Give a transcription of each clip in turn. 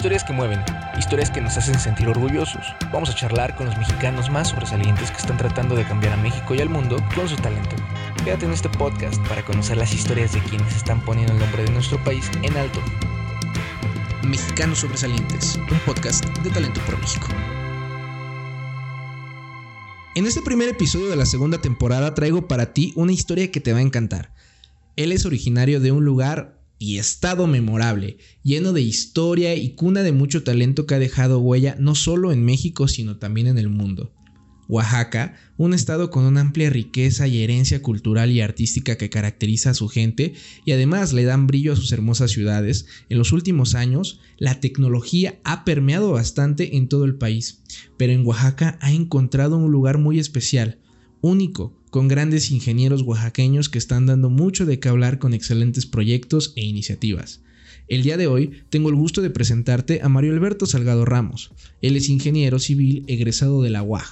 Historias que mueven, historias que nos hacen sentir orgullosos. Vamos a charlar con los mexicanos más sobresalientes que están tratando de cambiar a México y al mundo con su talento. Quédate en este podcast para conocer las historias de quienes están poniendo el nombre de nuestro país en alto. Mexicanos Sobresalientes, un podcast de Talento por México. En este primer episodio de la segunda temporada traigo para ti una historia que te va a encantar. Él es originario de un lugar y estado memorable, lleno de historia y cuna de mucho talento que ha dejado huella no solo en México, sino también en el mundo. Oaxaca, un estado con una amplia riqueza y herencia cultural y artística que caracteriza a su gente y además le dan brillo a sus hermosas ciudades, en los últimos años la tecnología ha permeado bastante en todo el país, pero en Oaxaca ha encontrado un lugar muy especial, único, con grandes ingenieros oaxaqueños que están dando mucho de qué hablar con excelentes proyectos e iniciativas. El día de hoy tengo el gusto de presentarte a Mario Alberto Salgado Ramos. Él es ingeniero civil egresado de la UAG.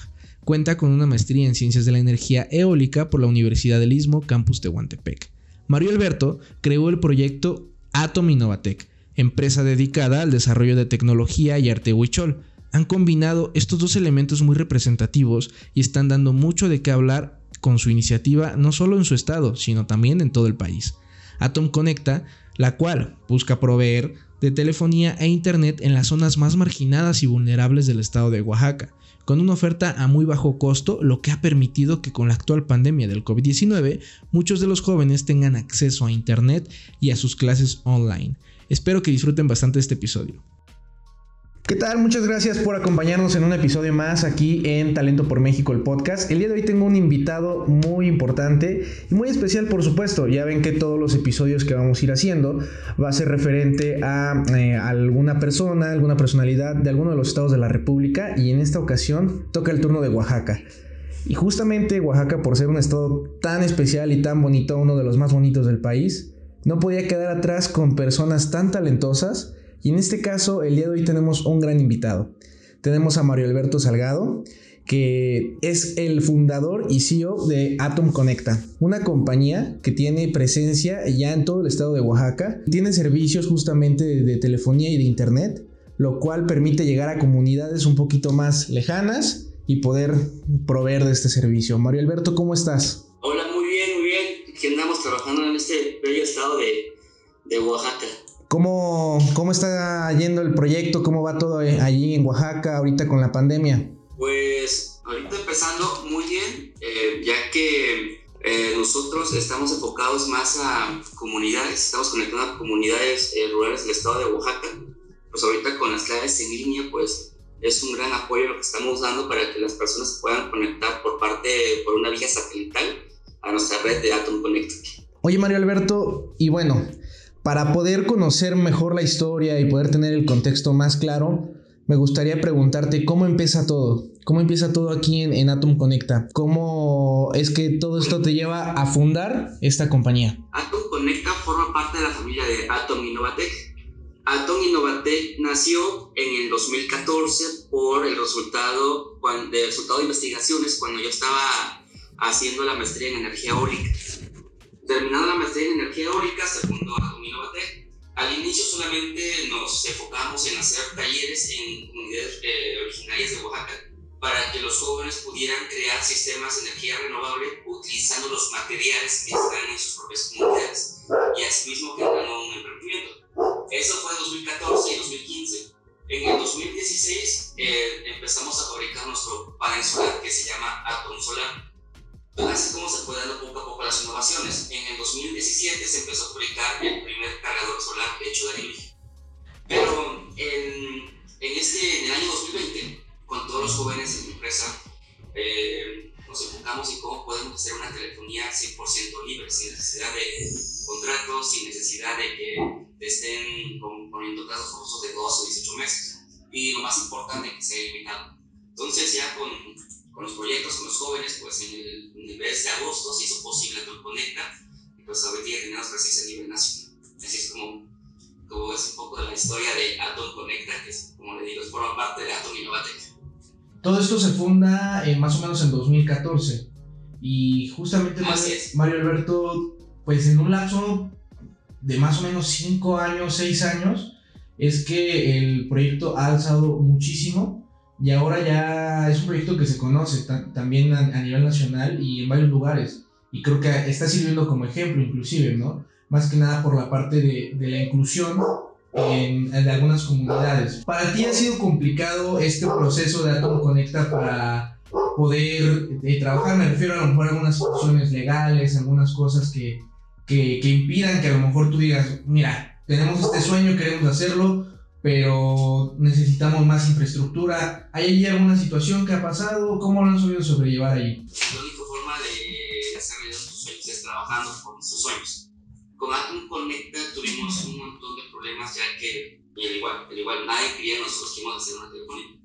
Cuenta con una maestría en Ciencias de la Energía Eólica por la Universidad del Istmo, campus de Huantepec. Mario Alberto creó el proyecto Atom Innovatec, empresa dedicada al desarrollo de tecnología y arte huichol. Han combinado estos dos elementos muy representativos y están dando mucho de qué hablar con su iniciativa no solo en su estado, sino también en todo el país. Atom Conecta, la cual busca proveer de telefonía e internet en las zonas más marginadas y vulnerables del estado de Oaxaca, con una oferta a muy bajo costo, lo que ha permitido que con la actual pandemia del COVID-19 muchos de los jóvenes tengan acceso a internet y a sus clases online. Espero que disfruten bastante este episodio. ¿Qué tal? Muchas gracias por acompañarnos en un episodio más aquí en Talento por México, el podcast. El día de hoy tengo un invitado muy importante y muy especial, por supuesto. Ya ven que todos los episodios que vamos a ir haciendo va a ser referente a, eh, alguna persona, alguna personalidad de alguno de los estados de la República y en esta ocasión toca el turno de Oaxaca. Y justamente Oaxaca, por ser un estado tan especial y tan bonito, uno de los más bonitos del país, no podía quedar atrás con personas tan talentosas y en este caso, el día de hoy tenemos un gran invitado. Tenemos a Mario Alberto Salgado, que es el fundador y CEO de Atom Conecta, una compañía que tiene presencia ya en todo el estado de Oaxaca. Tiene servicios justamente de, telefonía y de internet, lo cual permite llegar a comunidades un poquito más lejanas y poder proveer de este servicio. Mario Alberto, ¿cómo estás? Hola, muy bien, muy bien. Que andamos trabajando en este bello estado de Oaxaca. ¿Cómo, ¿Cómo está yendo el proyecto? ¿Cómo va todo allí en Oaxaca ahorita con la pandemia? Pues ahorita empezando muy bien, eh, ya que eh, nosotros estamos enfocados más a comunidades, estamos conectando a comunidades eh, rurales del estado de Oaxaca. Pues ahorita con las claves en línea, pues es un gran apoyo lo que estamos dando para que las personas se puedan conectar por parte, por una vía satelital a nuestra red de Atom Connect. Oye Mario Alberto, y bueno, para poder conocer mejor la historia y poder tener el contexto más claro, me gustaría preguntarte cómo empieza todo. ¿Cómo empieza todo aquí en, Atom Conecta? ¿Cómo es que todo esto te lleva a fundar esta compañía? Atom Conecta forma parte de la familia de Atom Innovatec. Atom Innovatec nació en el 2014 por el resultado, el resultado de investigaciones cuando yo estaba haciendo la maestría en energía eólica. Terminada la maestría en energía eólica, se fundó Atom Innovatec. Al inicio solamente nos enfocamos en hacer talleres en comunidades eh, originarias de Oaxaca para que los jóvenes pudieran crear sistemas de energía renovable utilizando los materiales que están en sus propias comunidades y asimismo generando un emprendimiento. Eso fue en 2014 y 2015. En el 2016 eh, empezamos a fabricar nuestro panel solar que se llama Atom Solar así como se fue dando poco a poco las innovaciones. En el 2017 se empezó a publicar el primer cargador solar hecho de anime. Pero en, en, este, en el año 2020, con todos los jóvenes en mi empresa, eh, nos enfocamos en cómo podemos hacer una telefonía 100% libre, sin necesidad de contratos, sin necesidad de que te estén poniendo plazos forzosos de 12 o 18 meses. Y lo más importante, que sea ilimitado. Entonces ya con con los proyectos, con los jóvenes, pues en el, mes de agosto se hizo posible Conecta y pues ahorita ya tenemos presencia a nivel nacional. Así es como, como es un poco de la historia de Atom Conecta, que es, como le digo, forma parte de Atom Innovatec. Todo esto se funda eh, más o menos en 2014 y justamente Mario, Mario Alberto, pues en un lapso de más o menos 5 años, 6 años, es que el proyecto ha alzado muchísimo y ahora ya es un proyecto que se conoce también a, nivel nacional y en varios lugares. Y creo que está sirviendo como ejemplo inclusive, ¿no? Más que nada por la parte de, de la inclusión en, en, algunas comunidades. ¿Para ti ha sido complicado este proceso de Atom Conecta para poder eh, trabajar? Me refiero a lo mejor a algunas situaciones legales, algunas cosas que, que, que impidan que a lo mejor tú digas, mira, tenemos este sueño, queremos hacerlo, pero necesitamos más infraestructura. ¿Hay alguna situación que ha pasado? ¿Cómo lo han sabido sobrellevar allí? La única forma de hacer realidad tus sueños es trabajando por nuestros sueños. Con Atom Conecta tuvimos un montón de problemas ya que, el igual, el igual nadie quería nosotros que íbamos a hacer una telefonía.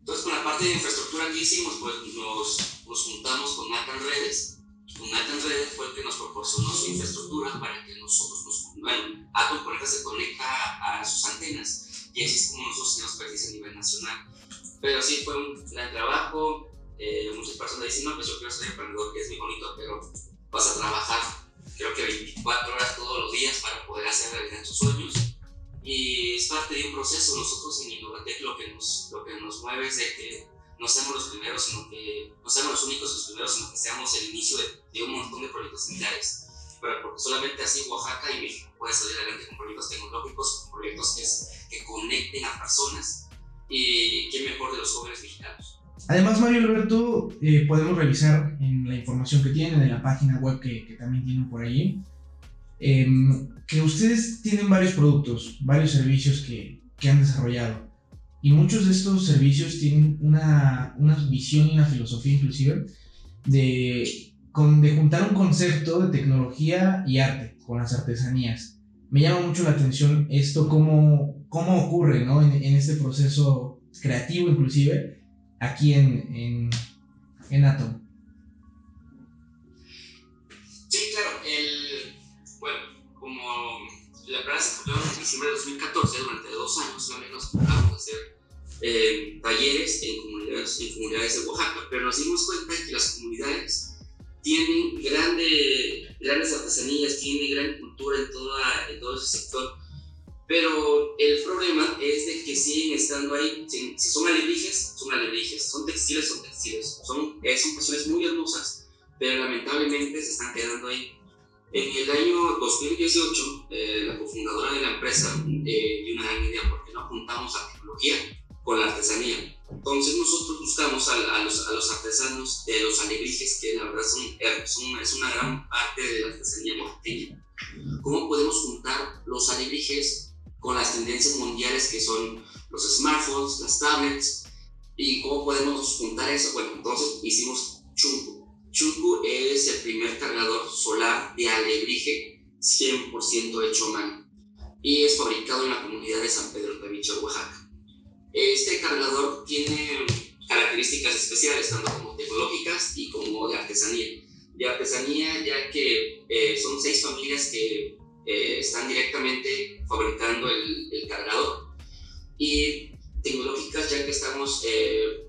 Entonces, con la parte de infraestructura que hicimos, pues nos, nos juntamos con Atom Redes con Atom Redes fue el que nos proporcionó su infraestructura para que nosotros nos. Bueno, Atom Conecta se conecta a, sus antenas y así es como nosotros tenemos presencia a nivel nacional. Pero sí fue un gran trabajo. Eh, muchas personas dicen, no, pues yo quiero ser emprendedor, que es muy bonito, pero vas a trabajar, creo que 24 horas todos los días para poder hacer realidad tus sueños. Y es parte de un proceso. Nosotros en Innovatec lo que nos, lo que nos mueve es de que no seamos los primeros, sino que no seamos los únicos los primeros, sino que seamos el inicio de, un montón de proyectos similares. Pero porque solamente así Oaxaca y México puede salir adelante con proyectos tecnológicos, con proyectos que, que conecten a personas y qué mejor de los jóvenes mexicanos. Además, Mario Alberto, eh, podemos revisar en la información que tienen, en la página web que, que también tienen por ahí, em, que ustedes tienen varios productos, varios servicios que, que han desarrollado. Y muchos de estos servicios tienen una, una visión y una filosofía inclusive de, con, de juntar un concepto de tecnología y arte con las artesanías. Me llama mucho la atención esto, cómo, cómo ocurre ¿no? en, en este proceso creativo inclusive aquí en, en, en Atom. Sí, claro. El, bueno, como la empresa se fundó en diciembre de 2014, durante dos años, la menos vamos a hacer eh, talleres en comunidades, en comunidades de Oaxaca, pero nos dimos cuenta que las comunidades tienen grande, grandes artesanías, tienen gran cultura en, toda, en todo ese sector, pero el problema es de que siguen estando ahí, si, son alebrijes, son alebrijes, son textiles, son textiles, son, eh, son cuestiones muy hermosas, pero lamentablemente se están quedando ahí. En el año 2018, eh, la cofundadora de la empresa eh, dio una idea porque no apuntamos a tecnología con la artesanía. Entonces nosotros buscamos a, los, a los, artesanos de los alebrijes, que la verdad son, es una gran parte de la artesanía oaxaqueña. ¿Cómo podemos juntar los alebrijes con las tendencias mundiales que son los smartphones, las tablets? ¿Y cómo podemos juntar eso? Bueno, entonces hicimos Chunku. Chunku es el primer cargador solar de alebrije 100% hecho a mano y es fabricado en la comunidad de San Pedro Tabicho, Oaxaca. Este cargador tiene características especiales, tanto como tecnológicas y como de artesanía. De artesanía, ya que eh, son seis familias que eh, están directamente fabricando el, el, cargador. Y tecnológicas, ya que estamos eh,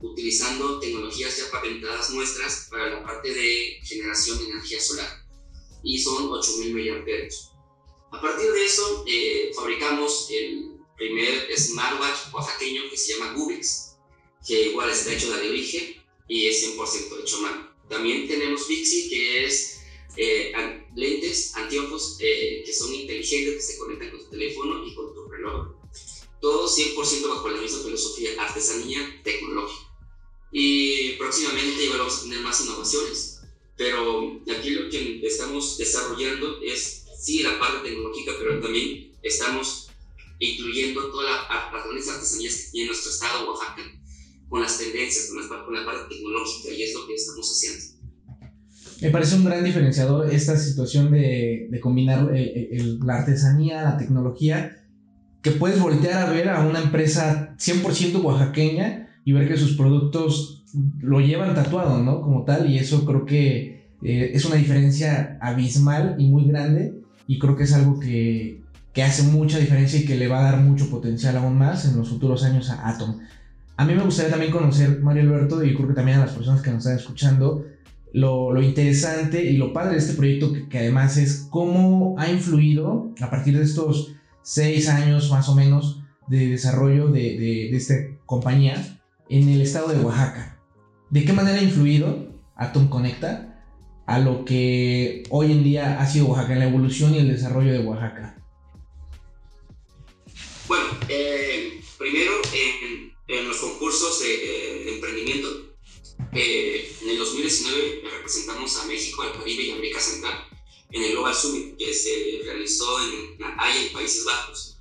utilizando tecnologías ya patentadas nuestras para la parte de generación de energía solar. Y son 8000 mAh. A partir de eso, fabricamos el primer smartwatch oaxaqueño que se llama Gubix, que igual está hecho de origen y es 100% hecho mano. También tenemos Vixi, que es eh, lentes, anteojos eh, que son inteligentes, que se conectan con tu teléfono y con tu reloj. Todo 100% bajo la misma filosofía, artesanía tecnológica. Y próximamente igual vamos a tener más innovaciones, pero aquí lo que estamos desarrollando es, sí, la parte tecnológica, pero también estamos incluyendo todas las artesanías que tiene nuestro estado, Oaxaca, con las tendencias, con, la parte tecnológica, y es lo que estamos haciendo. Me parece un gran diferenciador esta situación de, de combinar la artesanía, la tecnología, que puedes voltear a ver a una empresa 100% oaxaqueña y ver que sus productos lo llevan tatuado, ¿no? Como tal, y eso creo que eh, es una diferencia abismal y muy grande, y creo que es algo que, que hace mucha diferencia y que le va a dar mucho potencial aún más en los futuros años a Atom. A mí me gustaría también conocer, Mario Alberto, y creo que también a las personas que nos están escuchando, lo, interesante y lo padre de este proyecto, que, además es cómo ha influido a partir de estos seis años más o menos de desarrollo de, de, esta compañía en el estado de Oaxaca. ¿De qué manera ha influido Atom Conecta a lo que hoy en día ha sido Oaxaca, en la evolución y el desarrollo de Oaxaca? Eh, primero en, en, los concursos de, emprendimiento, eh, en el 2019 representamos a México, al Caribe y América Central en el Global Summit que se realizó en Haya, en Países Bajos.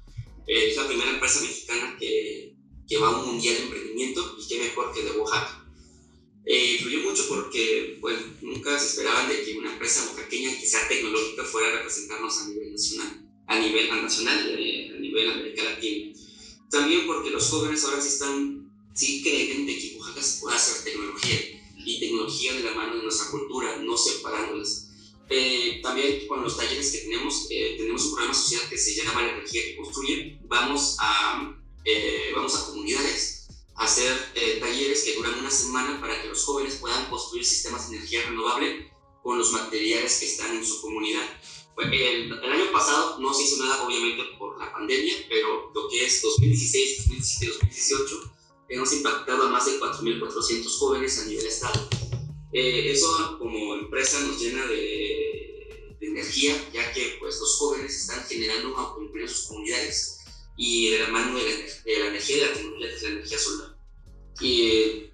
Eh, es la primera empresa mexicana que, que, va a un mundial de emprendimiento y qué mejor que de Oaxaca. Eh, influyó mucho porque bueno, nunca se esperaban de que una empresa oaxaqueña que sea tecnológica fuera a representarnos a nivel nacional, a nivel nacional, eh, a nivel América Latina. También porque los jóvenes ahora sí están, sí creen de que Oaxaca se puede hacer tecnología y tecnología de la mano de nuestra cultura, no separándolas eh, también con los talleres que tenemos, eh, tenemos un programa social que se llama La Energía que Construye. Vamos a, eh, vamos a comunidades a hacer talleres que duran una semana para que los jóvenes puedan construir sistemas de energía renovable con los materiales que están en su comunidad. El, el año pasado no se hizo nada, obviamente, por la pandemia, pero lo que es 2016, 2017, 2018, hemos impactado a más de 4.400 jóvenes a nivel estado. Eh, eso como empresa nos llena de, energía, ya que pues, los jóvenes están generando empleo en sus comunidades y de la mano de la, energía y la tecnología, la energía solar. Y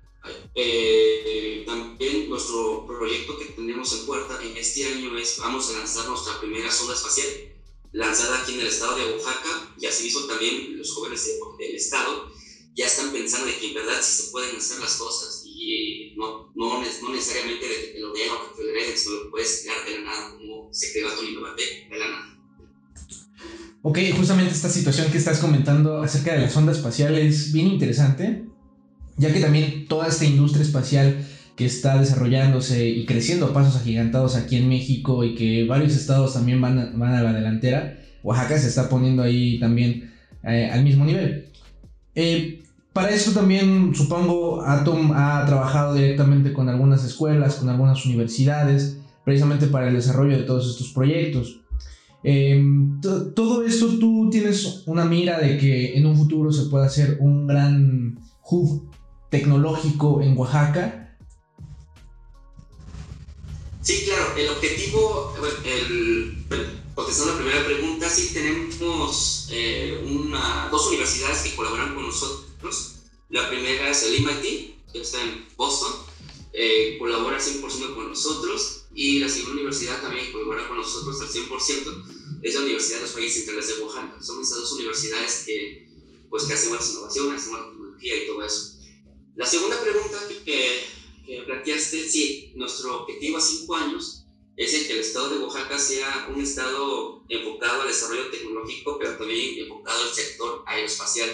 eh, también nuestro proyecto que tenemos en puerta en este año es, vamos a lanzar nuestra primera sonda espacial, lanzada aquí en el estado de Oaxaca, y así hizo también los jóvenes del estado, ya están pensando de que en verdad sí se pueden hacer las cosas y no, no, no necesariamente de que lo vean o que te lo hereden, sino lo puedes crear de la nada, como se creó Tony Innovate de la nada. Ok, justamente esta situación que estás comentando acerca de la sonda espacial es bien interesante, ya que también toda esta industria espacial que está desarrollándose y creciendo a pasos agigantados aquí en México y que varios estados también van a, van a la delantera, Oaxaca se está poniendo ahí también eh, al mismo nivel. Eh, para eso también supongo Atom ha trabajado directamente con algunas escuelas, con algunas universidades, precisamente para el desarrollo de todos estos proyectos. Em, todo esto tú tienes una mira de que en un futuro se pueda hacer un gran hub tecnológico en Oaxaca. Sí, claro, el objetivo, el, contestando la primera pregunta, sí tenemos eh, una, dos universidades que colaboran con nosotros la primera es el MIT, que está en Boston, eh, colabora 100% con nosotros y la segunda universidad también colabora con nosotros al 100%, es la Universidad de los Países Centrales de Oaxaca. Son esas dos universidades que, pues, que hacen buenas innovaciones, hacen tecnología y todo eso. La segunda pregunta que, que planteaste, sí, nuestro objetivo a cinco años es el que el estado de Oaxaca sea un estado enfocado al desarrollo tecnológico, pero también enfocado al sector aeroespacial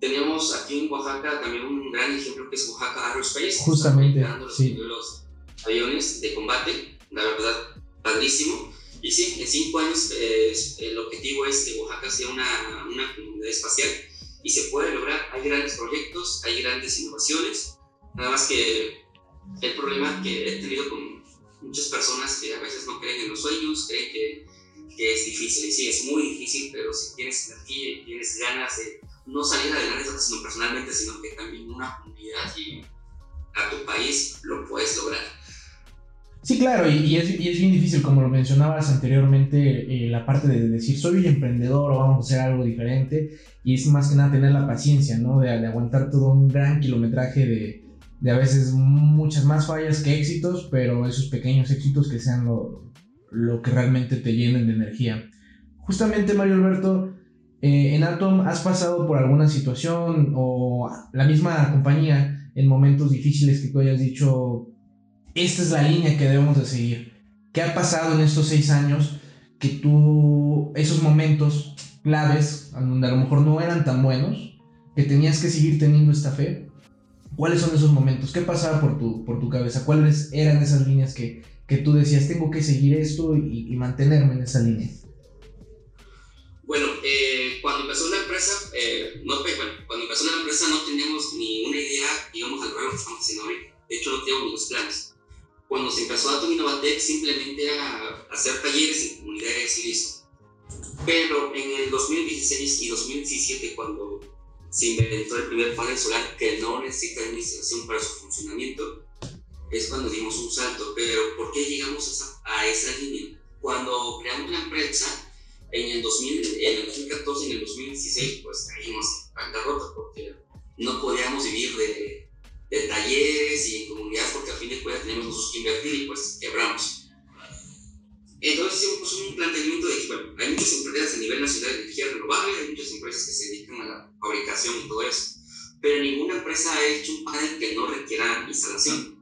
tenemos aquí en Oaxaca también un gran ejemplo que es Oaxaca Aerospace. Justamente. Sí. Los aviones de combate, la verdad, padrísimo. Y sí, en cinco años el objetivo es que Oaxaca sea una, una comunidad espacial y se puede lograr. Hay grandes proyectos, hay grandes innovaciones. Nada más que el problema que he tenido con muchas personas que a veces no creen en los sueños, creen que, que es difícil. Y sí, es muy difícil, pero si tienes energía y tienes ganas de no salir adelante sino personalmente, sino que también una comunidad y a tu país lo puedes lograr. Sí, claro, y, es, y bien difícil, como lo mencionabas anteriormente, eh, la parte de decir soy emprendedor o vamos a hacer algo diferente, y es más que nada tener la paciencia, ¿no? De, aguantar todo un gran kilometraje de, de, a veces muchas más fallas que éxitos, pero esos pequeños éxitos que sean lo, lo que realmente te llenen de energía. Justamente, Mario Alberto, eh, en Atom has pasado por alguna situación o la misma compañía en momentos difíciles que tú hayas dicho, esta es la línea que debemos de seguir. ¿Qué ha pasado en estos seis años que tú, esos momentos claves, donde a lo mejor no eran tan buenos, que tenías que seguir teniendo esta fe? ¿Cuáles son esos momentos? ¿Qué pasaba por tu, por tu cabeza? ¿Cuáles eran esas líneas que, que tú decías, tengo que seguir esto y, mantenerme en esa línea? Bueno, eh, cuando empezó la empresa, eh, no, bueno, cuando empezó la empresa no teníamos ni una idea, íbamos a lograr estamos haciendo ahorita. De hecho, no teníamos los planes. Cuando se empezó Atom Innovatec, simplemente era hacer talleres en comunidades y listo. Pero en el 2016 y 2017, cuando se inventó el primer panel solar que no necesita administración para su funcionamiento, es cuando dimos un salto. Pero ¿por qué llegamos a esa, línea? Cuando creamos la empresa, en el, 2000, en el 2014 y en el 2016, pues caímos en bancarrota porque no podíamos vivir de, de talleres y en comunidades porque a fin de cuentas tenemos nosotros que invertir y pues quebramos. Entonces hicimos un planteamiento de que bueno, hay muchas empresas a nivel nacional de energía renovable, hay muchas empresas que se dedican a la fabricación y todo eso, pero ninguna empresa ha hecho un panel que no requiera instalación.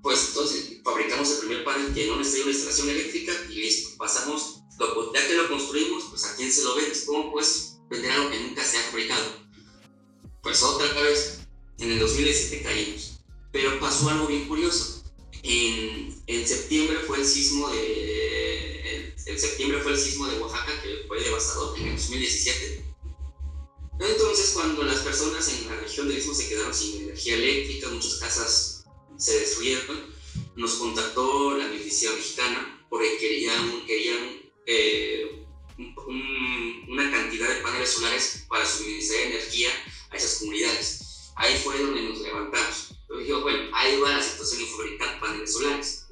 Pues entonces fabricamos el primer panel que no necesita una instalación eléctrica y listo, pasamos, ya que lo construimos, pues a quién se lo vende, ¿cómo pues vender algo que nunca se ha fabricado? Pues otra vez, en el 2017 caímos, pero pasó algo bien curioso. En, en septiembre fue el sismo de en septiembre fue el sismo de Oaxaca que fue devastador en el 2017. Entonces, cuando las personas en la región del Istmo se quedaron sin energía eléctrica, muchas casas se destruyeron, nos contactó la Milicia Mexicana porque querían, querían eh, una cantidad de paneles solares para suministrar energía a esas comunidades. Ahí fue donde nos levantamos. Entonces dijimos, bueno, ahí va la situación de fabricar paneles solares.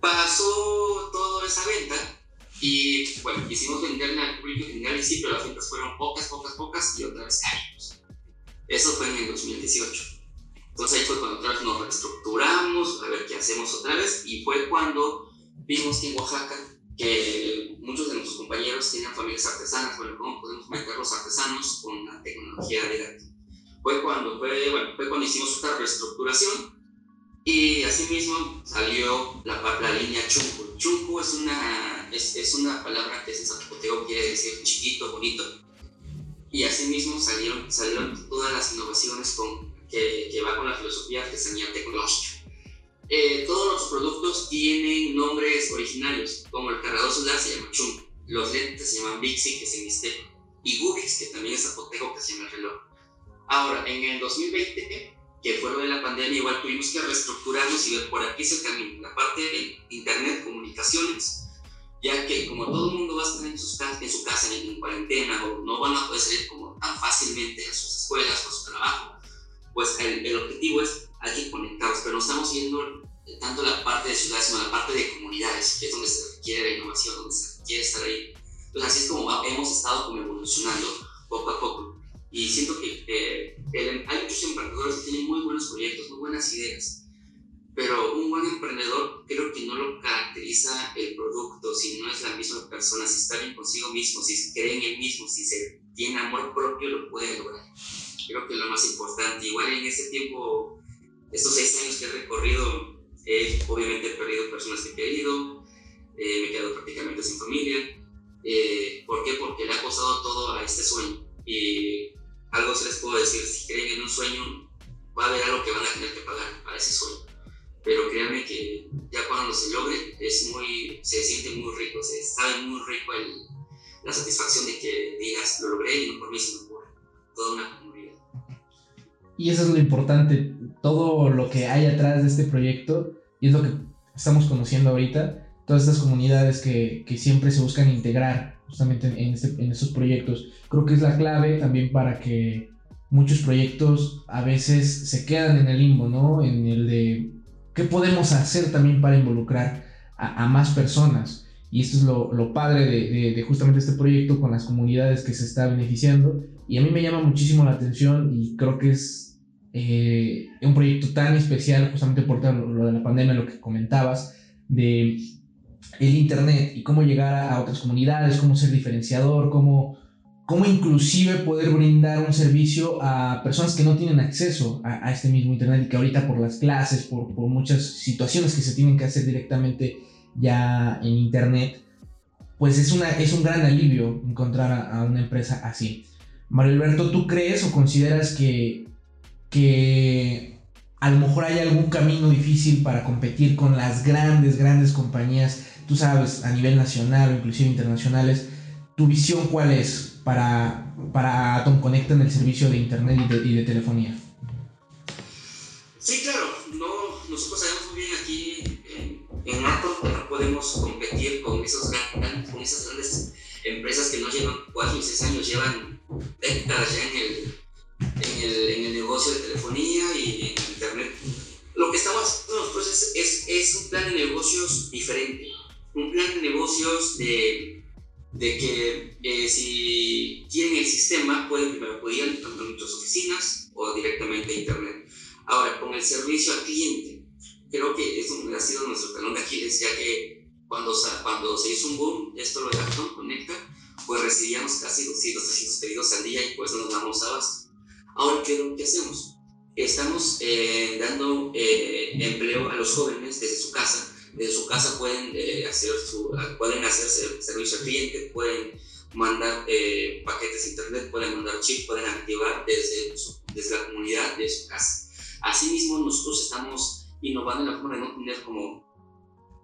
Pasó toda esa venta y bueno, quisimos venderla al público general y sí, pero las ventas fueron pocas, pocas, pocas y otra vez caímos. Eso fue en el 2018. Entonces ahí fue cuando otra vez nos reestructuramos, a ver qué hacemos otra vez, y fue cuando vimos que en Oaxaca, que muchos de nuestros compañeros tienen familias artesanas, bueno, ¿cómo podemos meter los artesanos con la tecnología de Fue cuando, fue, bueno, fue cuando hicimos otra reestructuración y asimismo salió la, la línea Chunco. Chunco es una, es, es una palabra que en zapoteo, quiere decir chiquito, bonito. Y asimismo salieron, salieron todas las innovaciones con, que, que va con la filosofía artesanía tecnológica. Eh, todos los productos tienen nombres originarios, como el cargador solar se llama Chunco, los lentes se llaman Bixi, que es en Mixteco, y Gubix, que también es zapoteco, que se llama el reloj. Ahora, en el 2020 que fue lo de la pandemia, igual tuvimos que reestructurarnos y ver por aquí es el camino, la parte de internet, comunicaciones, ya que como todo el mundo va a estar en, sus, en su casa en, cuarentena o no van a poder salir como tan fácilmente a sus escuelas a su trabajo, pues el, el objetivo es hay que conectarlos, pero no estamos yendo tanto la parte de ciudades, sino la parte de comunidades, que es donde se requiere la innovación, donde se requiere estar ahí. Entonces así es como hemos estado como evolucionando poco a poco. Y siento que eh, hay muchos emprendedores que tienen muy buenos proyectos, muy buenas ideas, pero un buen emprendedor creo que no lo caracteriza el producto, si no es la misma persona, si está bien consigo mismo, si cree en él mismo, si se tiene amor propio, lo puede lograr. Creo que es lo más importante. Igual en ese tiempo, estos seis años que he recorrido, he obviamente perdido personas que he querido, eh, me he quedado prácticamente sin familia. Eh, ¿Por qué? Porque le ha costado todo a este sueño. Y algo se les puedo decir, si creen en un sueño, va a haber algo que van a tener que pagar para ese sueño. Pero créanme que ya cuando se logre, es muy, se siente muy rico, se sabe muy rico el, la satisfacción de que digas, lo logré y no por mí, sino por toda una comunidad. Y eso es lo importante, todo lo que hay atrás de este proyecto, y es lo que estamos conociendo ahorita, todas estas comunidades que, que siempre se buscan integrar justamente en, este, en estos proyectos. Creo que es la clave también para que muchos proyectos a veces se quedan en el limbo, ¿no? En el de qué podemos hacer también para involucrar a, más personas. Y esto es lo, lo padre de, de, justamente este proyecto con las comunidades que se está beneficiando. Y a mí me llama muchísimo la atención y creo que es eh, un proyecto tan especial justamente por lo, lo de la pandemia, lo que comentabas, de el Internet y cómo llegar a, otras comunidades, cómo ser diferenciador, cómo, cómo inclusive poder brindar un servicio a personas que no tienen acceso a, este mismo Internet y que ahorita por las clases, por, por, muchas situaciones que se tienen que hacer directamente ya en Internet, pues es, una, es un gran alivio encontrar a, a una empresa así. Mario Alberto, ¿tú crees o consideras que, que a lo mejor hay algún camino difícil para competir con las grandes, grandes compañías tú sabes, a nivel nacional o inclusive internacionales, ¿tu visión cuál es para, para Atom Connect en el servicio de internet y de, telefonía? Sí, claro, no, nosotros sabemos muy bien aquí en, en Atom que no podemos competir con, esos con esas grandes empresas que no llevan cuatro y seis años, llevan décadas ya en el, en el, en el negocio de telefonía y internet. Lo que estamos haciendo nosotros es, es un plan de negocios negocios de, de que eh, si tienen el sistema pueden primero podían tanto en nuestras oficinas o directamente a internet. Ahora, con el servicio al cliente, creo que eso ha sido nuestro talón de Aquiles, ya que cuando, cuando se hizo un boom, esto lo de Conecta, pues recibíamos casi 200, 300 pedidos al día y pues no nos damos abasto. Ahora, ¿qué es lo que hacemos? Estamos eh, dando eh, empleo a los jóvenes desde su casa. Desde su casa pueden, eh, hacer, su, pueden servicio al cliente, pueden mandar paquetes de internet, pueden mandar chips, pueden activar desde, desde la comunidad de su casa. Asimismo, nosotros estamos innovando en la forma de no tener como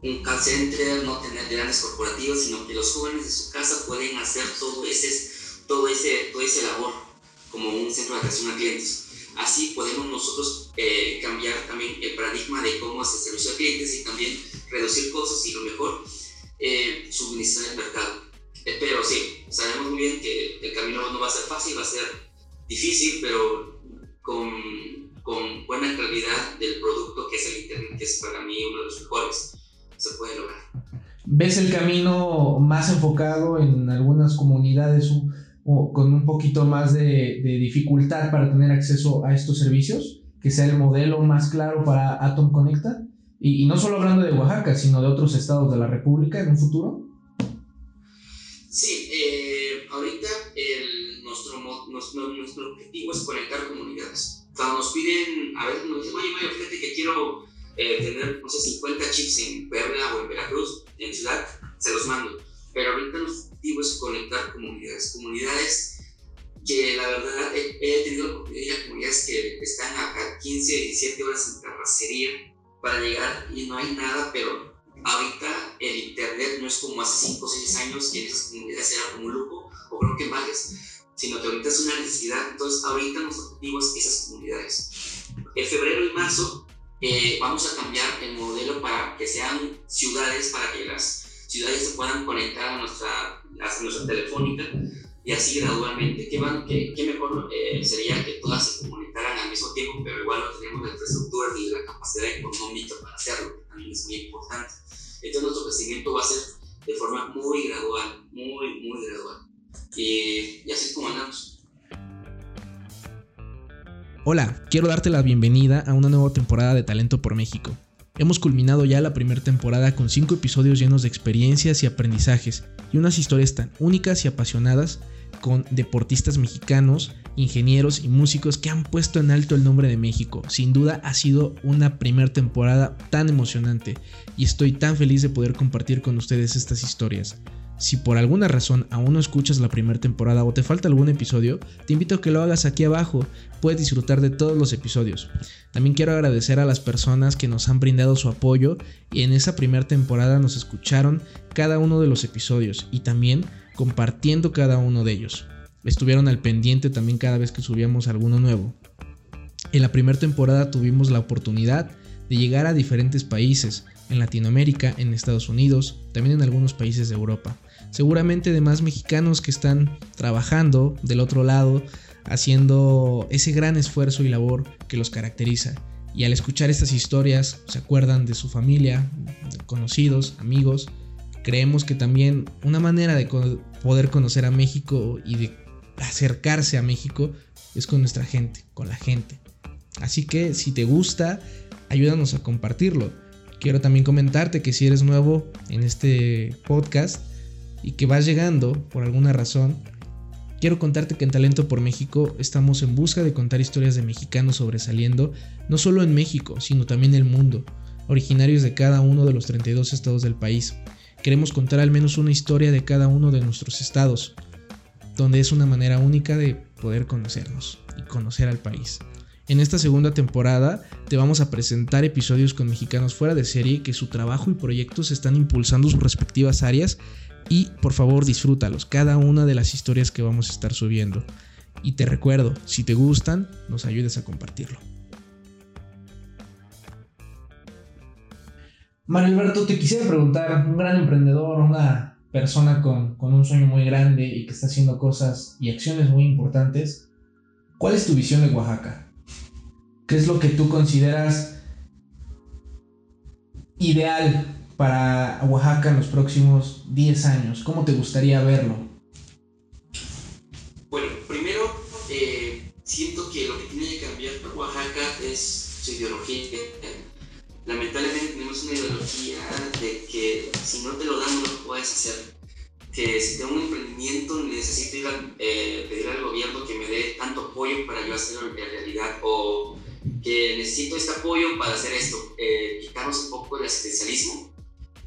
un call center, no tener grandes corporativos, sino que los jóvenes de su casa pueden hacer todo ese, todo ese, todo ese labor como un centro de atención a clientes. Así podemos nosotros eh, cambiar también el paradigma de cómo hacer servicio a clientes y también reducir costos y lo mejor, eh, suministrar el mercado. Eh, pero sí, sabemos muy bien que el camino no va a ser fácil, va a ser difícil, pero con, con buena calidad del producto que es el Internet, que es para mí uno de los mejores, se puede lograr. ¿Ves el camino más enfocado en algunas comunidades? O con un poquito más de, dificultad para tener acceso a estos servicios, que sea el modelo más claro para Atom Conecta. Y, no solo hablando de Oaxaca, sino de otros estados de la República en un futuro. Sí, eh, ahorita el, nuestro, nuestro, nuestro, objetivo es conectar comunidades. Cuando nos piden, a veces nos dicen, oye, Mario, fíjate que quiero eh, tener, no sé, 50 chips en Puebla o en Veracruz, en ciudad, se los mando. Pero ahorita nos es conectar comunidades, comunidades que la verdad he, tenido la oportunidad de comunidades que están acá 15, 17 horas en terracería para llegar y no hay nada, pero ahorita el internet no es como hace 5 o 6 años que en esas comunidades era como un lujo o creo que varias, sino que ahorita es una necesidad, entonces ahorita nuestro objetivo es esas comunidades. En febrero y marzo eh, vamos a cambiar el modelo para que sean ciudades, para que las ciudades se puedan conectar a nuestra, a nuestra telefónica y así gradualmente. ¿Qué, van, qué, qué mejor eh, sería que todas se conectaran al mismo tiempo, pero igual no tenemos la infraestructura ni la capacidad económica para hacerlo, que también es muy importante. Entonces nuestro crecimiento va a ser de forma muy gradual, muy, muy gradual. Y, y así es como andamos. Hola, quiero darte la bienvenida a una nueva temporada de Talento por México. Hemos culminado ya la primera temporada con 5 episodios llenos de experiencias y aprendizajes y unas historias tan únicas y apasionadas con deportistas mexicanos, ingenieros y músicos que han puesto en alto el nombre de México. Sin duda ha sido una primera temporada tan emocionante y estoy tan feliz de poder compartir con ustedes estas historias. Si por alguna razón aún no escuchas la primera temporada o te falta algún episodio, te invito a que lo hagas aquí abajo, puedes disfrutar de todos los episodios. También quiero agradecer a las personas que nos han brindado su apoyo y en esa primera temporada nos escucharon cada uno de los episodios y también compartiendo cada uno de ellos. Estuvieron al pendiente también cada vez que subíamos alguno nuevo. En la primera temporada tuvimos la oportunidad de llegar a diferentes países, en Latinoamérica, en Estados Unidos, también en algunos países de Europa seguramente de más mexicanos que están trabajando del otro lado, haciendo ese gran esfuerzo y labor que los caracteriza. Y al escuchar estas historias se acuerdan de su familia, conocidos, amigos. Creemos que también una manera de poder conocer a México y de acercarse a México es con nuestra gente, con la gente. Así que si te gusta, ayúdanos a compartirlo. Quiero también comentarte que si eres nuevo en este podcast, y que vas llegando por alguna razón, quiero contarte que en Talento por México estamos en busca de contar historias de mexicanos sobresaliendo, no solo en México, sino también en el mundo, originarios de cada uno de los 32 estados del país. Queremos contar al menos una historia de cada uno de nuestros estados, donde es una manera única de poder conocernos y conocer al país. En esta segunda temporada te vamos a presentar episodios con mexicanos fuera de serie que su trabajo y proyectos están impulsando sus respectivas áreas y por favor disfrútalos, cada una de las historias que vamos a estar subiendo. Y te recuerdo, si te gustan, nos ayudes a compartirlo. Mario Alberto, te quisiera preguntar, un gran emprendedor, una persona con, con, un sueño muy grande y que está haciendo cosas y acciones muy importantes, ¿cuál es tu visión de Oaxaca? ¿Qué es lo que tú consideras ideal para Oaxaca en los próximos 10 años? ¿Cómo te gustaría verlo? Bueno, primero, eh, siento que lo que tiene que cambiar Oaxaca es su ideología. Lamentablemente tenemos una ideología de que si no te lo dan no lo puedes hacer. Que si tengo un emprendimiento necesito ir a, eh, pedir al gobierno que me dé tanto apoyo para yo hacerlo en realidad o que necesito este apoyo para hacer esto. Eh, quitarnos un poco el asistencialismo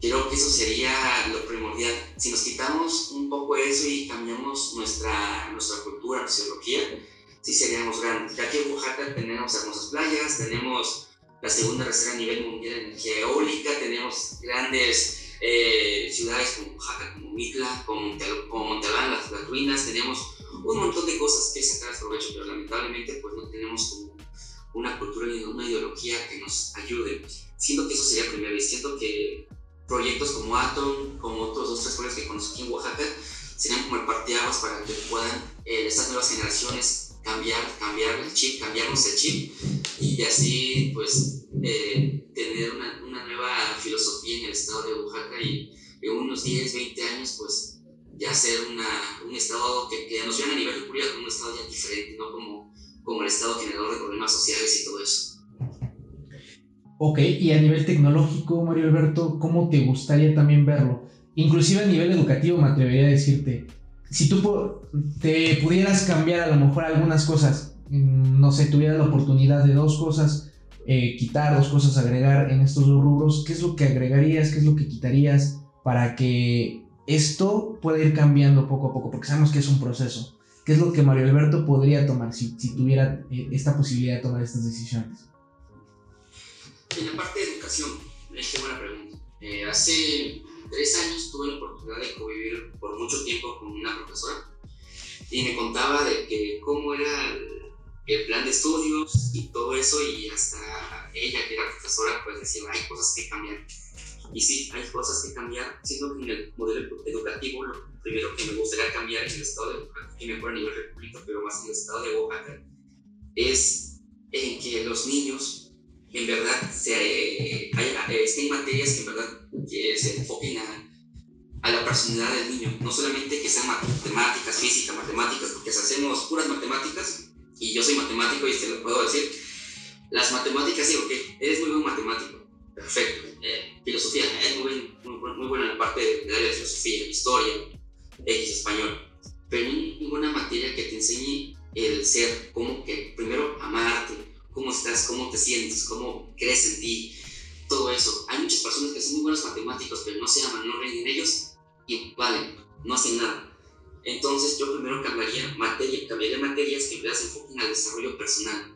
Creo que eso sería lo primordial. Si nos quitamos un poco eso y cambiamos nuestra, nuestra cultura, nuestra ideología, sí seríamos grandes. Ya que en Oaxaca tenemos hermosas playas, tenemos la segunda reserva a nivel mundial de energía eólica, tenemos grandes eh, ciudades como Oaxaca, como Mitla, como, como las, las, ruinas, tenemos un montón de cosas que sacar provecho, pero lamentablemente pues no tenemos una cultura ni una ideología que nos ayude. Siento que eso sería primero y siento que proyectos como Atom, como otros dos tres proyectos que conozco aquí en Oaxaca, serían como el parteaguas para que puedan eh, estas nuevas generaciones cambiar, cambiar el chip, cambiarnos el chip y así pues eh, tener una, una, nueva filosofía en el estado de Oaxaca y en unos 10, 20 años pues ya ser una, un estado que, que nos vean a nivel de como un estado ya diferente, no como, como el estado generador de problemas sociales y todo eso. Ok, y a nivel tecnológico, Mario Alberto, ¿cómo te gustaría también verlo? Inclusive a nivel educativo me atrevería a decirte, si tú te pudieras cambiar a lo mejor algunas cosas, mm, no sé, tuvieras la oportunidad de dos cosas, eh, quitar dos cosas, agregar en estos dos rubros, ¿qué es lo que agregarías, qué es lo que quitarías para que esto pueda ir cambiando poco a poco? Porque sabemos que es un proceso. ¿Qué es lo que Mario Alberto podría tomar si, tuviera eh, esta posibilidad de tomar estas decisiones? En la parte de educación, es buena pregunta. Eh, hace tres años tuve la oportunidad de convivir por mucho tiempo con una profesora y me contaba de que cómo era el, plan de estudios y todo eso y hasta ella que era profesora pues decía hay cosas que cambiar y sí hay cosas que cambiar siendo que en el modelo educativo lo primero que me gustaría cambiar en el estado de Oaxaca y mejor a nivel república pero más en el estado de Oaxaca es en que los niños en verdad se, eh, hay, estén materias que en verdad que se enfoquen a, a, la personalidad del niño, no solamente que sean matemáticas, física, matemáticas, porque si hacemos puras matemáticas, y yo soy matemático y te lo puedo decir, las matemáticas, sí, ok, eres muy buen matemático, perfecto, eh, filosofía, es muy, muy, muy buena en la parte de, de la filosofía, historia, X, español, pero ninguna materia que te enseñe el ser, como que primero amarte, cómo estás, cómo te sientes, cómo crees en ti, todo eso. Hay muchas personas que son muy buenos matemáticos, pero no se aman, no creen en ellos y valen, no hacen nada. Entonces yo primero cambiaría, materia, cambiaría materias que se enfoquen al desarrollo personal.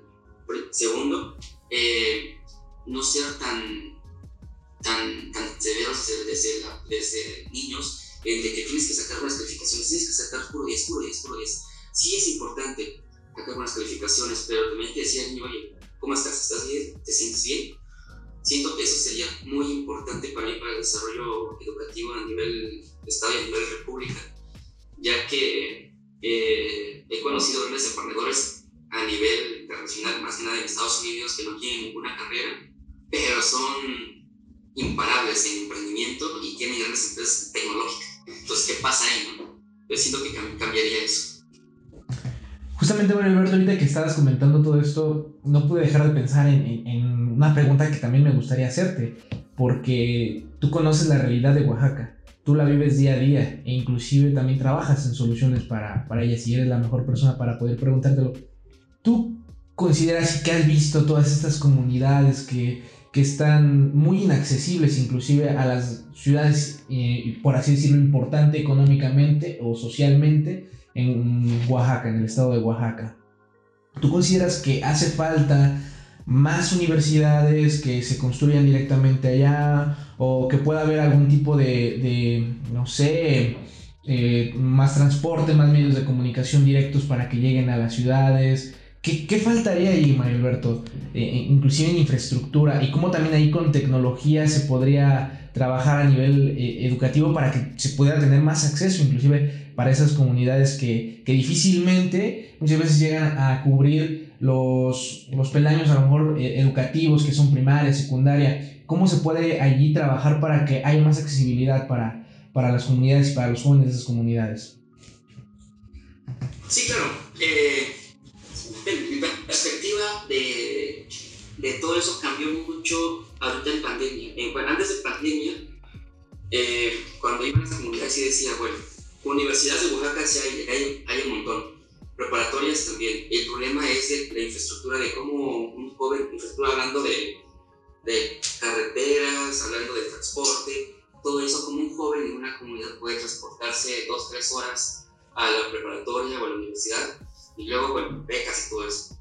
Segundo, eh, no ser tan, tan, tan severos desde, desde, niños en de que tienes que sacar unas calificaciones, tienes que sacar puro 10, puro 10, puro 10. Sí es importante, sacar buenas calificaciones, pero también al niño, oye, ¿cómo estás? ¿Estás bien? ¿Te sientes bien? Siento que eso sería muy importante para mí, para el desarrollo educativo a nivel Estado y a nivel República, ya que eh, he conocido grandes emprendedores a nivel internacional, más que nada en Estados Unidos, que no tienen ninguna carrera, pero son imparables en emprendimiento y tienen grandes empresas tecnológicas. Entonces, ¿qué pasa ahí? No? Yo siento que cambiaría eso. Justamente, Mario Alberto, ahorita que estabas comentando todo esto, no pude dejar de pensar en, en, una pregunta que también me gustaría hacerte, porque tú conoces la realidad de Oaxaca, tú la vives día a día e inclusive también trabajas en soluciones para, para ella, si eres la mejor persona para poder preguntártelo. ¿Tú consideras que has visto todas estas comunidades que, que están muy inaccesibles inclusive a las ciudades, eh, por así decirlo, importante económicamente o socialmente? En Oaxaca, en el estado de Oaxaca. ¿Tú consideras que hace falta más universidades que se construyan directamente allá o que pueda haber algún tipo de, no sé, eh, más transporte, más medios de comunicación directos para que lleguen a las ciudades? ¿Qué, faltaría ahí, Mario Alberto? Eh, inclusive en infraestructura y cómo también ahí con tecnología se podría trabajar a nivel eh, educativo para que se pueda tener más acceso, inclusive para esas comunidades que, difícilmente muchas veces llegan a cubrir los, los peldaños a lo mejor eh, educativos que son primaria, secundaria. ¿Cómo se puede allí trabajar para que haya más accesibilidad para, para las comunidades y para los jóvenes de esas comunidades? Sí, claro. Eh, mi perspectiva de, de, todo eso cambió mucho ahorita en pandemia. En, antes de pandemia, eh, cuando iba a esa comunidad, sí decía, bueno, universidades de Oaxaca sí hay, hay, hay, un montón, preparatorias también. El problema es de la infraestructura, de cómo un joven, infraestructura hablando de, de carreteras, hablando de transporte, todo eso, como un joven en una comunidad puede transportarse dos, tres horas a la preparatoria o a la universidad y luego, bueno, becas y todo eso.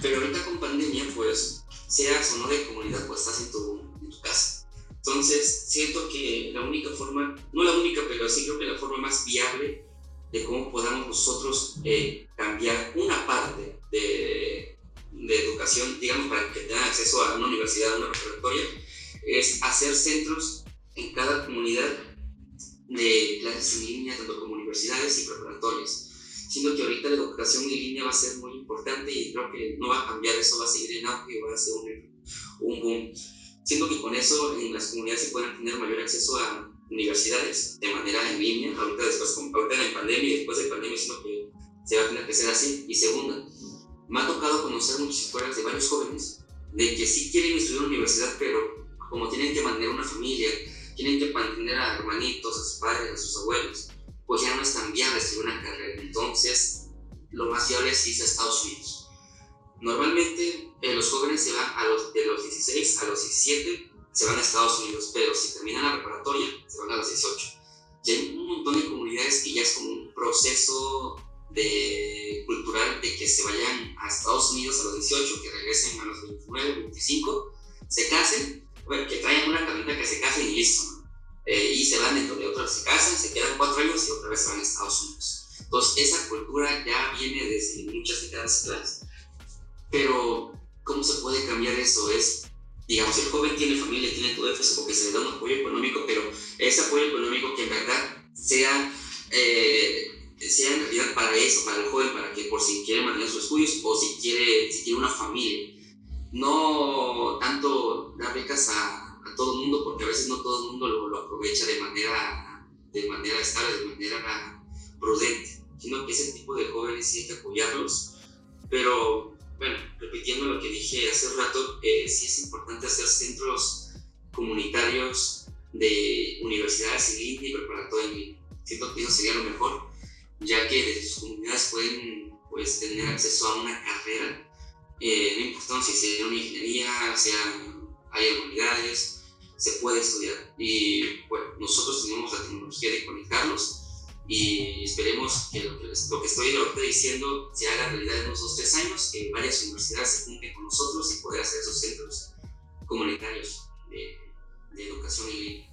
Pero ahorita con pandemia, pues, seas o no de comunidad, pues estás en tu, en tu casa. Entonces, siento que la única forma, no la única, pero sí creo que la forma más viable de cómo podamos nosotros eh, cambiar una parte de, de, educación, digamos, para que tengan acceso a una universidad, a una preparatoria, es hacer centros en cada comunidad de clases en línea, tanto como universidades y preparatorias. Siendo que ahorita la educación en línea va a ser muy importante y creo que no va a cambiar, eso va a seguir en auge y va a ser un, un boom. Siento que con eso en las comunidades se pueden tener mayor acceso a universidades de manera en línea, ahorita, después, ahorita en pandemia y después de pandemia, siento que se va a tener que ser así. Y segunda, me ha tocado conocer muchas historias de varios jóvenes de que sí quieren estudiar en universidad, pero como tienen que mantener una familia, tienen que mantener a hermanitos, a sus padres, a sus abuelos, pues ya no es tan viable estudiar una carrera. Entonces, lo más viable es irse a Estados Unidos. Normalmente eh, los jóvenes se van a los, de los 16 a los 17, se van a Estados Unidos, pero si terminan la preparatoria, se van a los 18. Ya hay un montón de comunidades que ya es como un proceso de, cultural de que se vayan a Estados Unidos a los 18, que regresen a los 29, 25, se casen bueno, que traigan una camioneta que se casen y listo, ¿no? Eh, y se van dentro de otras, se casan, se quedan cuatro años y otra vez se van a Estados Unidos. Entonces, esa cultura ya viene desde muchas décadas atrás. Pero, ¿cómo se puede cambiar eso? Es, digamos, el joven tiene familia, tiene todo eso porque se le da un apoyo económico, pero ese apoyo económico que en verdad sea, eh, sea en realidad para eso, para el joven, para que por si quiere mantener sus estudios o si quiere, si quiere una familia no tanto dar becas a, a, todo el mundo, porque a veces no todo el mundo lo, lo, aprovecha de manera, de manera estable, de manera prudente, sino que ese tipo de jóvenes sí hay que apoyarlos. Pero, bueno, repitiendo lo que dije hace rato, eh, sí es importante hacer centros comunitarios de universidades en línea y preparatoria en línea. Siento que eso sería lo mejor, ya que desde sus comunidades pueden pues, tener acceso a una carrera eh, no importa si sea una ingeniería, sea hay humanidades, se puede estudiar. Y bueno, nosotros tenemos la tecnología de conectarlos y esperemos que lo que, lo que estoy diciendo se haga realidad en unos dos tres años, que varias universidades se junten con nosotros y poder hacer esos centros comunitarios de, de educación en línea.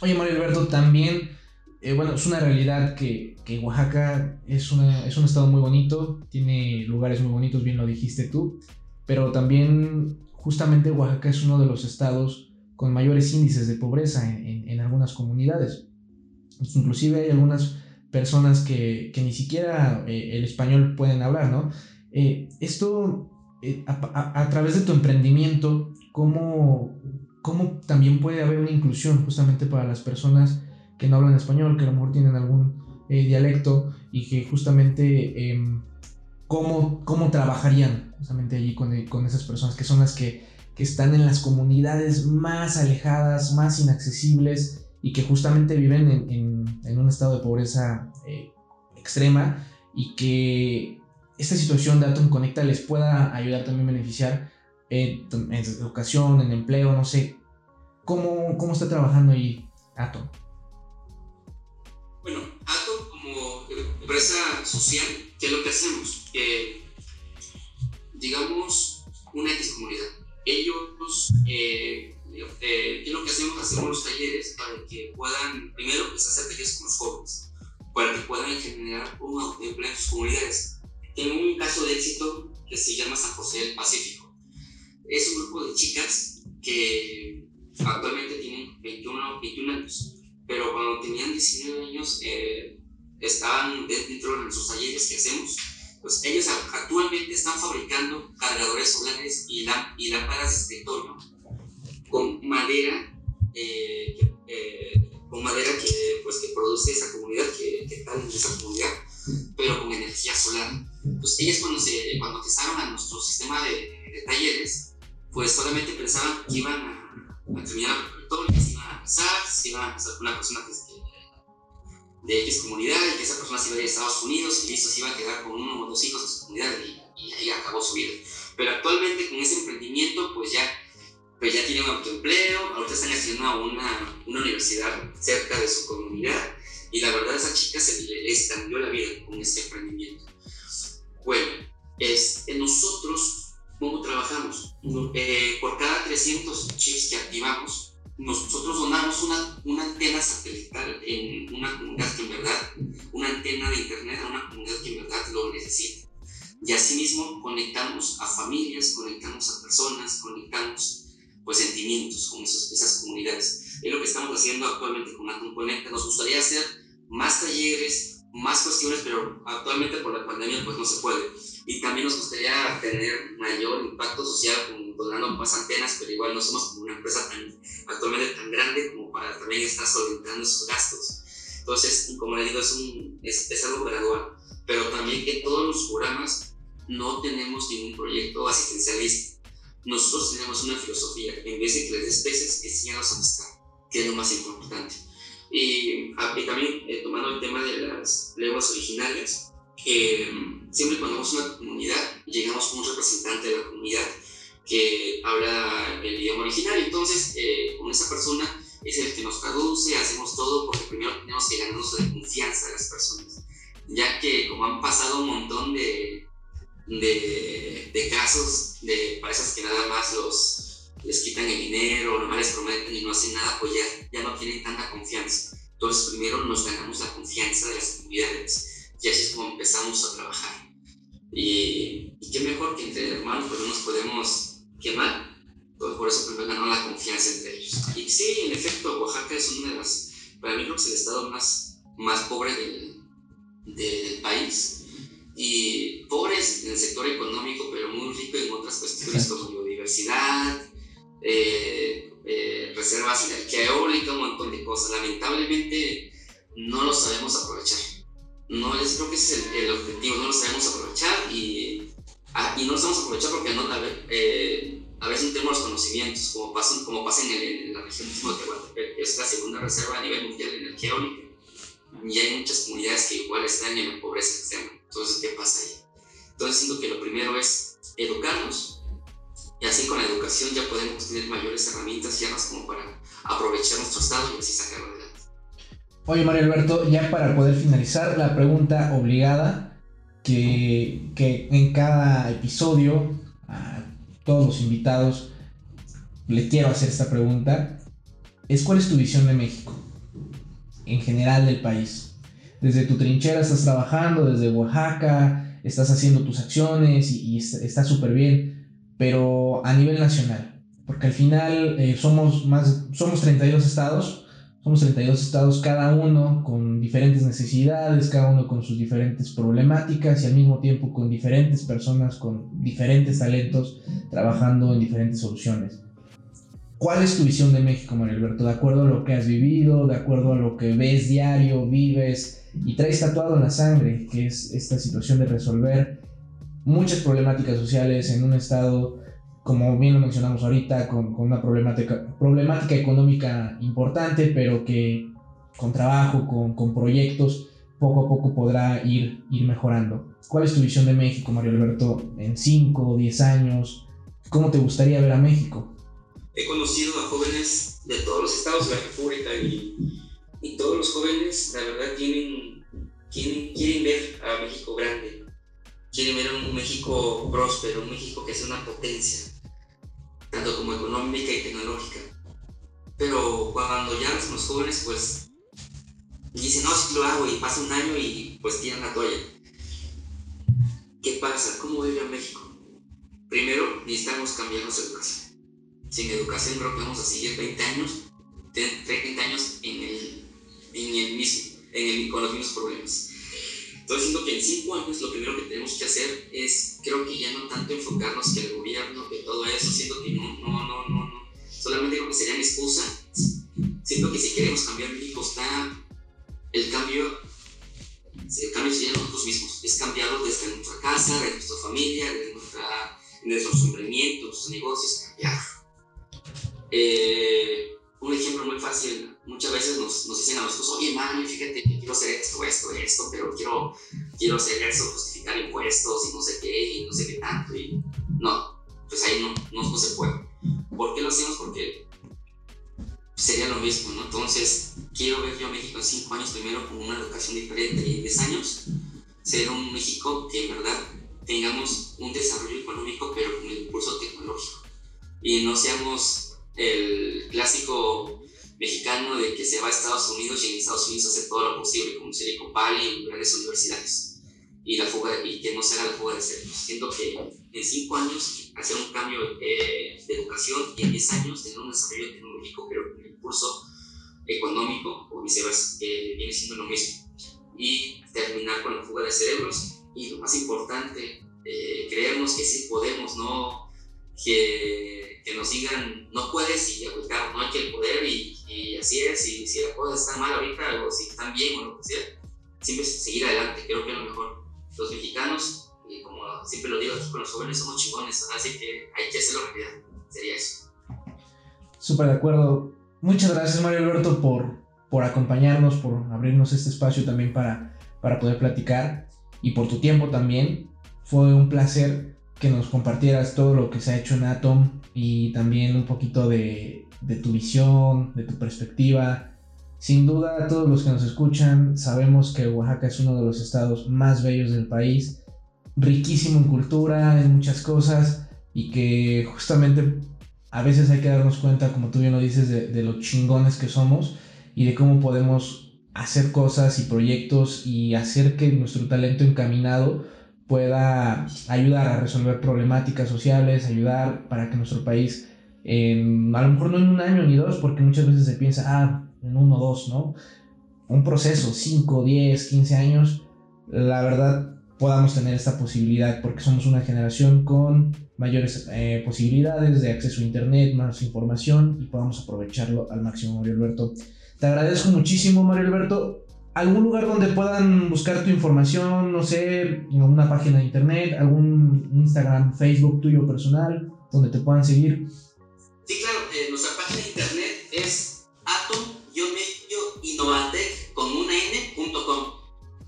Oye, Mario Alberto, también eh, bueno, es una realidad que, que Oaxaca es, una, es un estado muy bonito, tiene lugares muy bonitos, bien lo dijiste tú, pero también justamente Oaxaca es uno de los estados con mayores índices de pobreza en, en, algunas comunidades. Inclusive hay algunas personas que, que ni siquiera eh, el español pueden hablar, ¿no? Eh, esto, a, a, través de tu emprendimiento, ¿cómo, ¿cómo también puede haber una inclusión justamente para las personas que no hablan español, que a lo mejor tienen algún eh, dialecto y que justamente em, cómo, cómo, trabajarían justamente allí con, con, esas personas que son las que, que, están en las comunidades más alejadas, más inaccesibles y que justamente viven en, en, un estado de pobreza eh, extrema y que esta situación de Atom Conecta les pueda ayudar también a beneficiar en, en educación, en empleo, no sé. ¿Cómo, cómo está trabajando ahí Atom? Bueno, Atom como empresa social, ¿qué es lo que hacemos? digamos, una X comunidad. Ellos, eh, eh, ¿qué es lo que hacemos? Hacemos los talleres para que puedan, primero, pues, hacer talleres con los jóvenes, para que puedan generar un empleo en sus comunidades. Tengo un caso de éxito que se llama San José del Pacífico. Es un grupo de chicas que actualmente tienen 21, 21 años, pero cuando tenían 19 años eh, estaban dentro de sus talleres que hacemos. Pues ellos actualmente están fabricando cargadores solares y lámparas de escritorio con madera, eh, eh, con madera que, pues, que produce esa comunidad, que, que está en esa comunidad, pero con energía solar. Pues ellos cuando, se, cuando empezaron a nuestro sistema de, de talleres, pues solamente pensaban que iban a, a terminar la preparatoria, se iban a casar, se iban a casar con una persona que es de X comunidad y que esa persona se iba a ir a Estados Unidos y listo, se iba a quedar con uno o dos hijos de su comunidad y, y ahí acabó su vida. Pero actualmente con ese emprendimiento, pues ya pues ya tienen un autoempleo, ahorita están haciendo una, una universidad cerca de su comunidad y la verdad a esa chica se les cambió la vida con este emprendimiento. Bueno, es, nosotros, ¿cómo trabajamos? Eh, por cada 300 chips que activamos, nosotros donamos una, una antena satelital en una comunidad que en verdad, una antena de internet a una comunidad que en verdad lo necesita. Y asimismo conectamos a familias, conectamos a pues sentimientos con esos, esas comunidades. Es lo que estamos haciendo actualmente con Atom Conecta. Nos gustaría hacer más talleres, más cuestiones, pero actualmente por la pandemia pues no se puede. Y también nos gustaría tener mayor impacto social con, donando más antenas, pero igual no somos como una empresa tan, actualmente tan grande como para también estar solventando esos gastos. Entonces, como le digo, es, un, es, es algo gradual, pero también que todos los programas no tenemos ningún proyecto asistencialista nosotros tenemos una filosofía, en vez de les des que sigamos amistad, que es lo más importante. Y, ah, también eh, tomando el tema de las lenguas originarias, eh, siempre cuando vamos a una comunidad, llegamos con un representante de la comunidad que habla el idioma original, entonces eh, con esa persona es el que nos traduce, hacemos todo, porque primero tenemos que ganarnos la confianza de las personas, ya que como han pasado un montón de, de, de casos de parejas que nada más los, les quitan el dinero, nomás les prometen y no hacen nada, pues ya, ya no tienen tanta confianza. Entonces primero nos ganamos la confianza de las comunidades y así es como empezamos a trabajar. Y, y qué mejor que entre hermanos pues no nos podemos quemar. Entonces por eso primero ganamos la confianza entre ellos. Y sí, en efecto, Oaxaca es una de las, para mí creo que es el estado más, más pobre del, del país y pobres en el sector económico, pero muy rico en otras cuestiones como biodiversidad, eh, eh, reservas de energía eólica, un montón de cosas. Lamentablemente no lo sabemos aprovechar. No, es, creo que ese es el, objetivo, no lo sabemos aprovechar y, ah, y no lo sabemos aprovechar porque no, a, eh, a veces no tenemos los conocimientos, como pasa, como pasa en, en la región de Tehuantepec, que es la segunda reserva a nivel mundial de energía eólica. Y hay muchas comunidades que igual están en la pobreza extrema. Entonces, ¿qué pasa ahí? Entonces, siento que lo primero es educarnos y así con la educación ya podemos tener mayores herramientas y armas como para aprovechar nuestro estado y así sacarlo adelante. Oye, Mario Alberto, ya para poder finalizar, la pregunta obligada que, que en cada episodio a todos los invitados le quiero hacer esta pregunta es ¿cuál es tu visión de México? En general del país desde tu trinchera estás trabajando, desde Oaxaca, estás haciendo tus acciones y, está súper bien, pero a nivel nacional, porque al final eh, somos más, somos 32 estados, somos 32 estados cada uno con diferentes necesidades, cada uno con sus diferentes problemáticas y al mismo tiempo con diferentes personas con diferentes talentos trabajando en diferentes soluciones. ¿Cuál es tu visión de México, Mario Alberto? De acuerdo a lo que has vivido, de acuerdo a lo que ves diario, vives y traes tatuado en la sangre, que es esta situación de resolver muchas problemáticas sociales en un estado, como bien lo mencionamos ahorita, con, una problemática, problemática económica importante, pero que con trabajo, con, con proyectos, poco a poco podrá ir, ir mejorando. ¿Cuál es tu visión de México, Mario Alberto, en 5 o 10 años? ¿Cómo te gustaría ver a México? He conocido a jóvenes de todos los estados de la República y, todos los jóvenes, la verdad, tienen, quieren, ver a México grande, quieren ver un México próspero, un México que sea una potencia, tanto como económica y tecnológica. Pero cuando ya los jóvenes, pues dicen, no, sí lo hago, y pasa un año y pues tiran la toalla. ¿Qué pasa? ¿Cómo vive a México? Primero, necesitamos cambiar nuestra educación sin educación creo que vamos a seguir 20 años, 30 años en el, mismo, con los mismos problemas. Entonces siento que en 5 años lo primero que tenemos que hacer es, creo que ya no tanto enfocarnos que el gobierno, que todo eso, siento que no, no, no, no, no. solamente creo que sería mi excusa. Siento que si queremos cambiar México está el cambio el cambio sería nosotros mismos, es cambiarlo desde nuestra casa, de nuestra familia, de, nuestra, de nuestros negocios, cambiar. Eh, un ejemplo muy fácil, muchas veces nos, nos dicen a nosotros, oye, mami, fíjate que quiero hacer esto, esto, esto, pero quiero, quiero hacer eso, justificar impuestos y no sé qué, y no sé qué tanto, y no, pues ahí no, no, no se puede. ¿Por qué lo hacemos? Porque sería lo mismo, ¿no? Entonces, quiero ver yo a México en cinco años primero con una educación diferente y en 10 años ser un México que en verdad tengamos un desarrollo económico pero con el impulso tecnológico y no seamos el clásico mexicano de que se va a Estados Unidos y en Estados Unidos hace todo lo posible como Silicon Valley y grandes universidades y, la fuga y que no se haga la fuga de cerebros. Siento que en cinco años hacer un cambio eh, de educación y en 10 años tener un desarrollo tecnológico pero con impulso económico o viceversa, que viene siendo lo mismo. Y terminar con la fuga de cerebros y lo más importante, eh, creernos que sí podemos, no que, que, nos digan no puedes y aplicar, no hay que el poder y, y, así es, y si las cosas están mal ahorita o si están bien o lo que sea, siempre seguir adelante, creo que es lo mejor. Los mexicanos, y como siempre lo digo aquí con los jóvenes, somos chingones, así que hay que hacerlo realidad, sería eso. Súper de acuerdo muchas gracias Mario Alberto por, por acompañarnos, por abrirnos este espacio también para, para poder platicar y por tu tiempo también. Fue un placer que nos compartieras todo lo que se ha hecho en Atom y también un poquito de, de tu visión, de tu perspectiva. Sin duda, todos los que nos escuchan, sabemos que Oaxaca es uno de los estados más bellos del país, riquísimo en cultura, en muchas cosas, y que justamente a veces hay que darnos cuenta, como tú bien lo dices, de, de los chingones que somos y de cómo podemos hacer cosas y proyectos y hacer que nuestro talento encaminado pueda ayudar a resolver problemáticas sociales, ayudar para que nuestro país, en, a lo mejor no en un año ni dos, porque muchas veces se piensa, ah, en uno o dos, ¿no? Un proceso, 5, 10, 15 años, la verdad podamos tener esta posibilidad porque somos una generación con mayores eh, posibilidades de acceso a internet, más información y podamos aprovecharlo al máximo, Mario Alberto. Te agradezco muchísimo, Mario Alberto. ¿Algún lugar donde puedan buscar tu información? No sé, alguna página de internet, algún Instagram, Facebook tuyo personal, donde te puedan seguir. Sí, claro, eh, nuestra página de internet es atom-innovatec con una n.com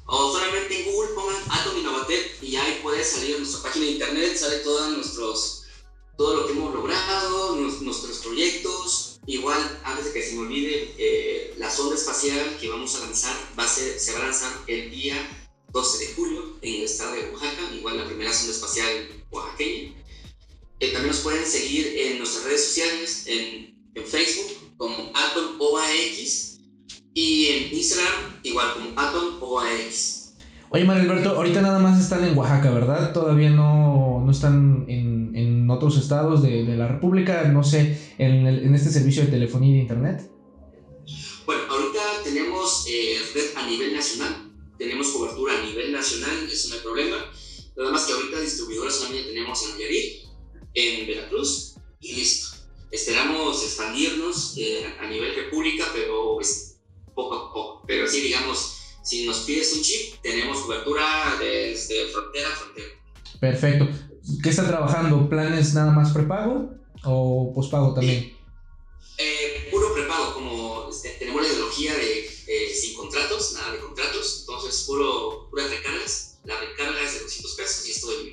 o solamente en Google pongan Atom Innovatec y ahí puede salir en nuestra página de internet, sale todos nuestros, todo lo que hemos logrado, nuestros proyectos. Igual, antes de que se me olvide, espacial que vamos a lanzar va a ser, se va a lanzar el día 12 de julio en el estado de Oaxaca, igual la primera sonda espacial oaxaqueña. Eh, también nos pueden seguir en nuestras redes sociales, en, en Facebook como Atom OAX y en Instagram, igual como Atom o AX. Oye, Mario Alberto, ahorita nada más están en Oaxaca, ¿verdad? Todavía no, no están en, en, otros estados de, de, la República, no sé, en, el, en, este servicio de telefonía y de internet. Bueno, ahorita tenemos eh, red a nivel nacional, tenemos cobertura a nivel nacional, eso no hay problema. Nada más que ahorita distribuidores solamente tenemos en Nayarit, en Veracruz y listo. Esperamos expandirnos eh, a nivel república, pero poco a poco. Pero sí, digamos, si nos pides un chip, tenemos cobertura desde frontera a frontera. Perfecto. ¿Qué está trabajando? ¿Planes nada más prepago o pospago también? Eh, puro prepago, de eh, sin contratos, nada de contratos, entonces puras recargas. La recarga es de 200 pesos y es todo el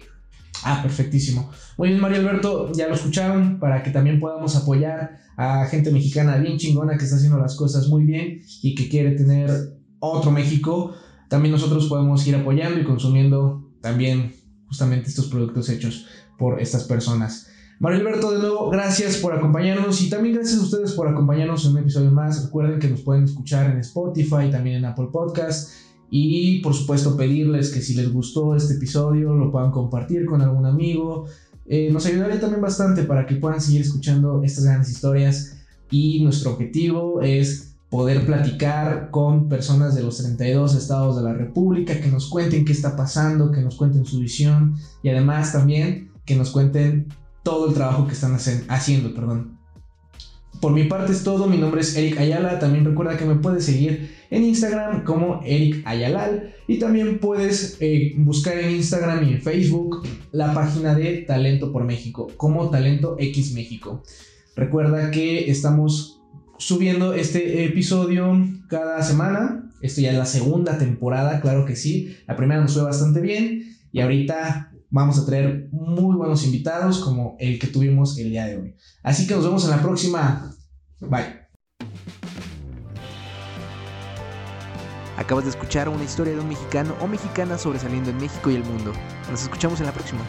Ah, perfectísimo. Muy bien, Mario Alberto, ya lo escucharon para que también podamos apoyar a gente mexicana bien chingona que está haciendo las cosas muy bien y que quiere tener otro México. También nosotros podemos ir apoyando y consumiendo también justamente estos productos hechos por estas personas. Mario Alberto, de nuevo, gracias por acompañarnos y también gracias a ustedes por acompañarnos en un episodio más. Recuerden que nos pueden escuchar en Spotify, también en Apple Podcast y por supuesto pedirles que si les gustó este episodio lo puedan compartir con algún amigo, eh, nos ayudaría también bastante para que puedan seguir escuchando estas grandes historias y nuestro objetivo es poder platicar con personas de los 32 estados de la República, que nos cuenten qué está pasando, que nos cuenten su visión y además también que nos cuenten todo el trabajo que están haciendo, perdón. Por mi parte es todo, mi nombre es Eric Ayala, también recuerda que me puedes seguir en Instagram como Eric Ayalal y también puedes eh, buscar en Instagram y en Facebook la página de Talento por México como Talento X México. Recuerda que estamos subiendo este episodio cada semana, esto ya es la segunda temporada, claro que sí, la primera nos fue bastante bien y ahorita vamos a traer muy buenos invitados como el que tuvimos el día de hoy. Así que nos vemos en la próxima. Bye. Acabas de escuchar una historia de un mexicano o mexicana sobresaliendo en México y el mundo. Nos escuchamos en la próxima.